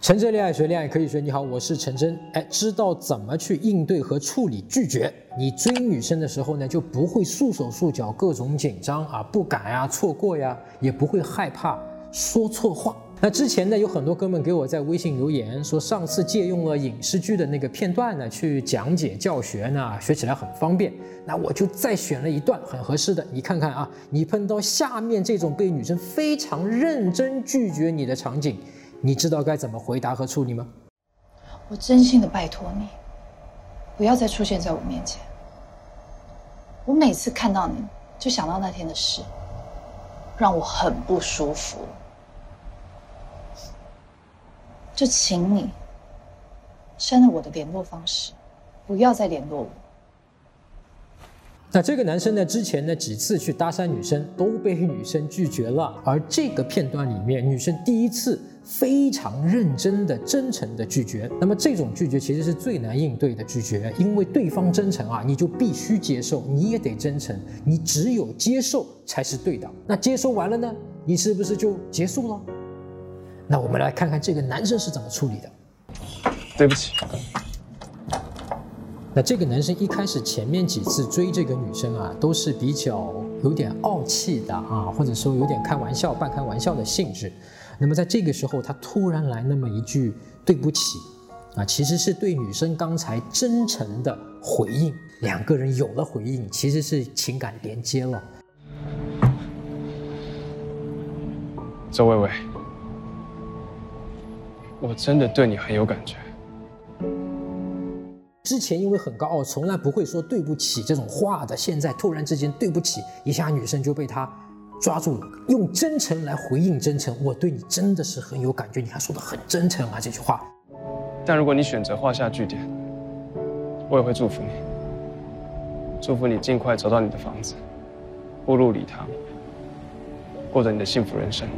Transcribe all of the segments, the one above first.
陈真恋爱学，恋爱可以学。你好，我是陈真。哎，知道怎么去应对和处理拒绝，你追女生的时候呢，就不会束手束脚，各种紧张啊，不敢呀，错过呀，也不会害怕说错话。那之前呢，有很多哥们给我在微信留言说，上次借用了影视剧的那个片段呢，去讲解教学呢，学起来很方便。那我就再选了一段很合适的，你看看啊，你碰到下面这种被女生非常认真拒绝你的场景。你知道该怎么回答和处理吗？我真心的拜托你，不要再出现在我面前。我每次看到你就想到那天的事，让我很不舒服。就请你删了我的联络方式，不要再联络我。那这个男生呢？之前呢几次去搭讪女生都被女生拒绝了，而这个片段里面，女生第一次非常认真的、真诚的拒绝。那么这种拒绝其实是最难应对的拒绝，因为对方真诚啊，你就必须接受，你也得真诚，你只有接受才是对的。那接收完了呢？你是不是就结束了？那我们来看看这个男生是怎么处理的。对不起。那这个男生一开始前面几次追这个女生啊，都是比较有点傲气的啊，或者说有点开玩笑、半开玩笑的性质。那么在这个时候，他突然来那么一句“对不起”，啊，其实是对女生刚才真诚的回应。两个人有了回应，其实是情感连接了。周薇薇，我真的对你很有感觉。之前因为很高傲，从来不会说对不起这种话的。现在突然之间对不起一下，女生就被他抓住了，用真诚来回应真诚。我对你真的是很有感觉，你还说的很真诚啊这句话。但如果你选择画下句点，我也会祝福你，祝福你尽快找到你的房子，步入礼堂，过着你的幸福人生。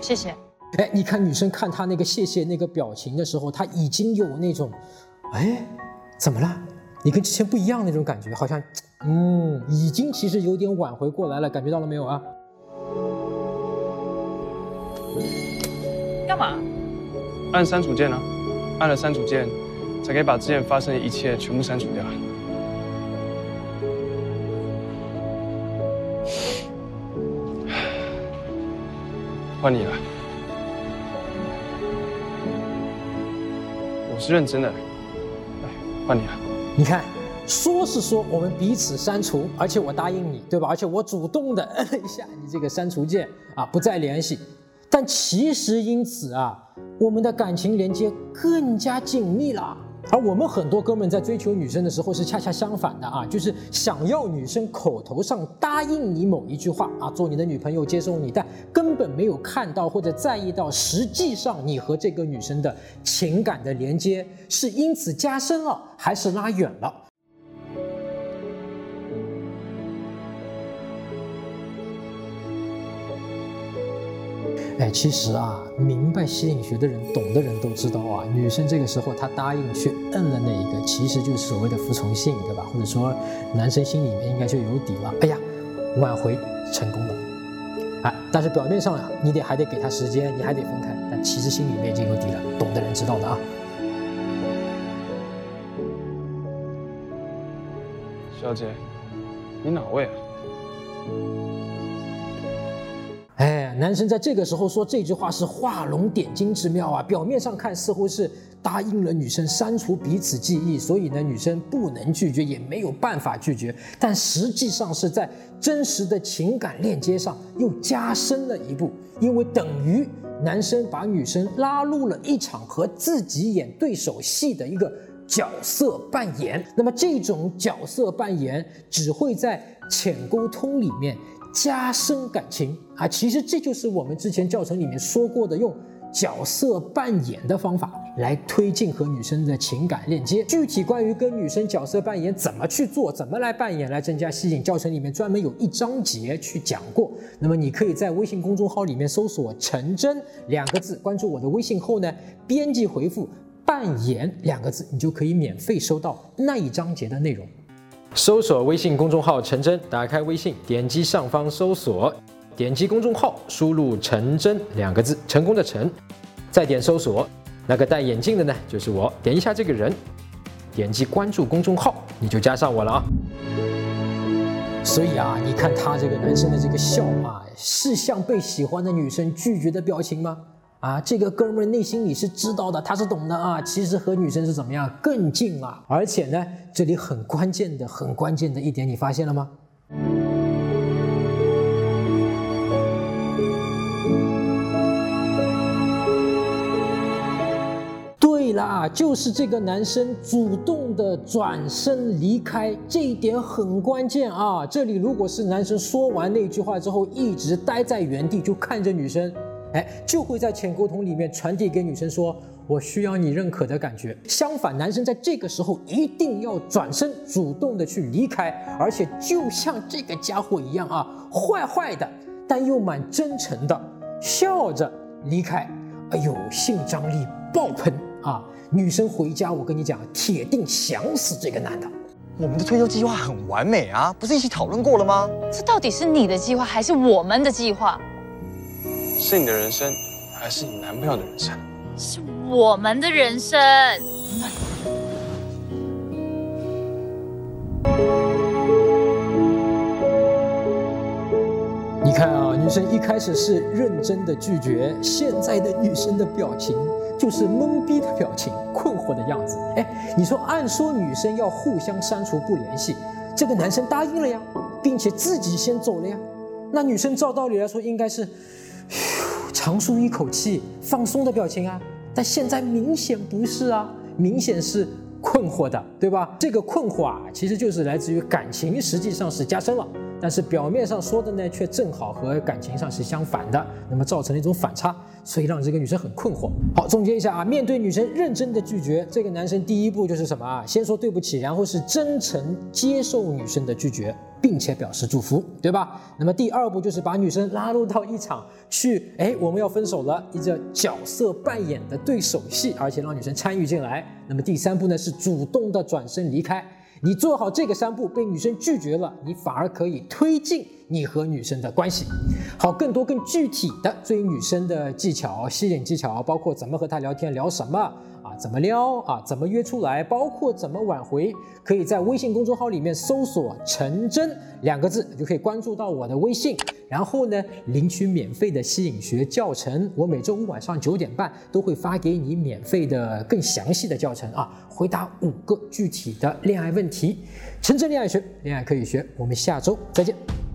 谢谢。哎，你看女生看他那个谢谢那个表情的时候，他已经有那种，哎，怎么了？你跟之前不一样那种感觉，好像，嗯，已经其实有点挽回过来了，感觉到了没有啊？干嘛？按删除键啊，按了删除键，才可以把之前发生的一切全部删除掉。换你了。我是认真的，来换你了。你看，说是说我们彼此删除，而且我答应你，对吧？而且我主动的摁了一下你这个删除键啊，不再联系。但其实因此啊，我们的感情连接更加紧密了。而我们很多哥们在追求女生的时候是恰恰相反的啊，就是想要女生口头上答应你某一句话啊，做你的女朋友接受你，但根本没有看到或者在意到实际上你和这个女生的情感的连接是因此加深了还是拉远了。哎，其实啊，明白吸引学的人、懂的人都知道啊，女生这个时候她答应去摁了那一个，其实就是所谓的服从性，对吧？或者说，男生心里面应该就有底了。哎呀，挽回成功了，哎！但是表面上啊，你得还得给他时间，你还得分开，但其实心里面已经有底了。懂的人知道的啊。小姐，你哪位啊？哎男生在这个时候说这句话是画龙点睛之妙啊！表面上看似乎是答应了女生删除彼此记忆，所以呢女生不能拒绝，也没有办法拒绝。但实际上是在真实的情感链接上又加深了一步，因为等于男生把女生拉入了一场和自己演对手戏的一个角色扮演。那么这种角色扮演只会在浅沟通里面。加深感情啊，其实这就是我们之前教程里面说过的，用角色扮演的方法来推进和女生的情感链接。具体关于跟女生角色扮演怎么去做，怎么来扮演来增加吸引，教程里面专门有一章节去讲过。那么你可以在微信公众号里面搜索“陈真”两个字，关注我的微信后呢，编辑回复。扮演”两个字，你就可以免费收到那一章节的内容。搜索微信公众号“陈真”，打开微信，点击上方搜索，点击公众号，输入“陈真”两个字，成功的“陈”，再点搜索。那个戴眼镜的呢，就是我。点一下这个人，点击关注公众号，你就加上我了啊。所以啊，你看他这个男生的这个笑啊，是像被喜欢的女生拒绝的表情吗？啊，这个哥们内心里是知道的，他是懂的啊。其实和女生是怎么样更近了，而且呢，这里很关键的、很关键的一点，你发现了吗？对啦，就是这个男生主动的转身离开，这一点很关键啊！这里如果是男生说完那句话之后一直待在原地就看着女生，哎，就会在潜沟通里面传递给女生说“我需要你认可”的感觉。相反，男生在这个时候一定要转身，主动的去离开，而且就像这个家伙一样啊，坏坏的，但又蛮真诚的，笑着离开。哎呦，性张力爆棚！啊，女生回家，我跟你讲，铁定想死这个男的。我们的退休计划很完美啊，不是一起讨论过了吗？这到底是你的计划还是我们的计划？是你的人生，还是你男朋友的人生？是我们的人生。你看啊，女生一开始是认真的拒绝，现在的女生的表情。就是懵逼的表情，困惑的样子。哎，你说，按说女生要互相删除不联系，这个男生答应了呀，并且自己先走了呀。那女生照道理来说应该是，长舒一口气，放松的表情啊。但现在明显不是啊，明显是困惑的，对吧？这个困惑啊，其实就是来自于感情实际上是加深了。但是表面上说的呢，却正好和感情上是相反的，那么造成了一种反差，所以让这个女生很困惑。好，总结一下啊，面对女生认真的拒绝，这个男生第一步就是什么啊？先说对不起，然后是真诚接受女生的拒绝，并且表示祝福，对吧？那么第二步就是把女生拉入到一场去，哎，我们要分手了，一个角色扮演的对手戏，而且让女生参与进来。那么第三步呢，是主动的转身离开。你做好这个三步，被女生拒绝了，你反而可以推进你和女生的关系。好，更多更具体的追女生的技巧、吸引技巧，包括怎么和她聊天、聊什么啊，怎么撩啊，怎么约出来，包括怎么挽回，可以在微信公众号里面搜索“陈真”两个字，就可以关注到我的微信。然后呢，领取免费的吸引学教程，我每周五晚上九点半都会发给你免费的更详细的教程啊，回答五个具体的恋爱问题，陈真恋爱学，恋爱可以学，我们下周再见。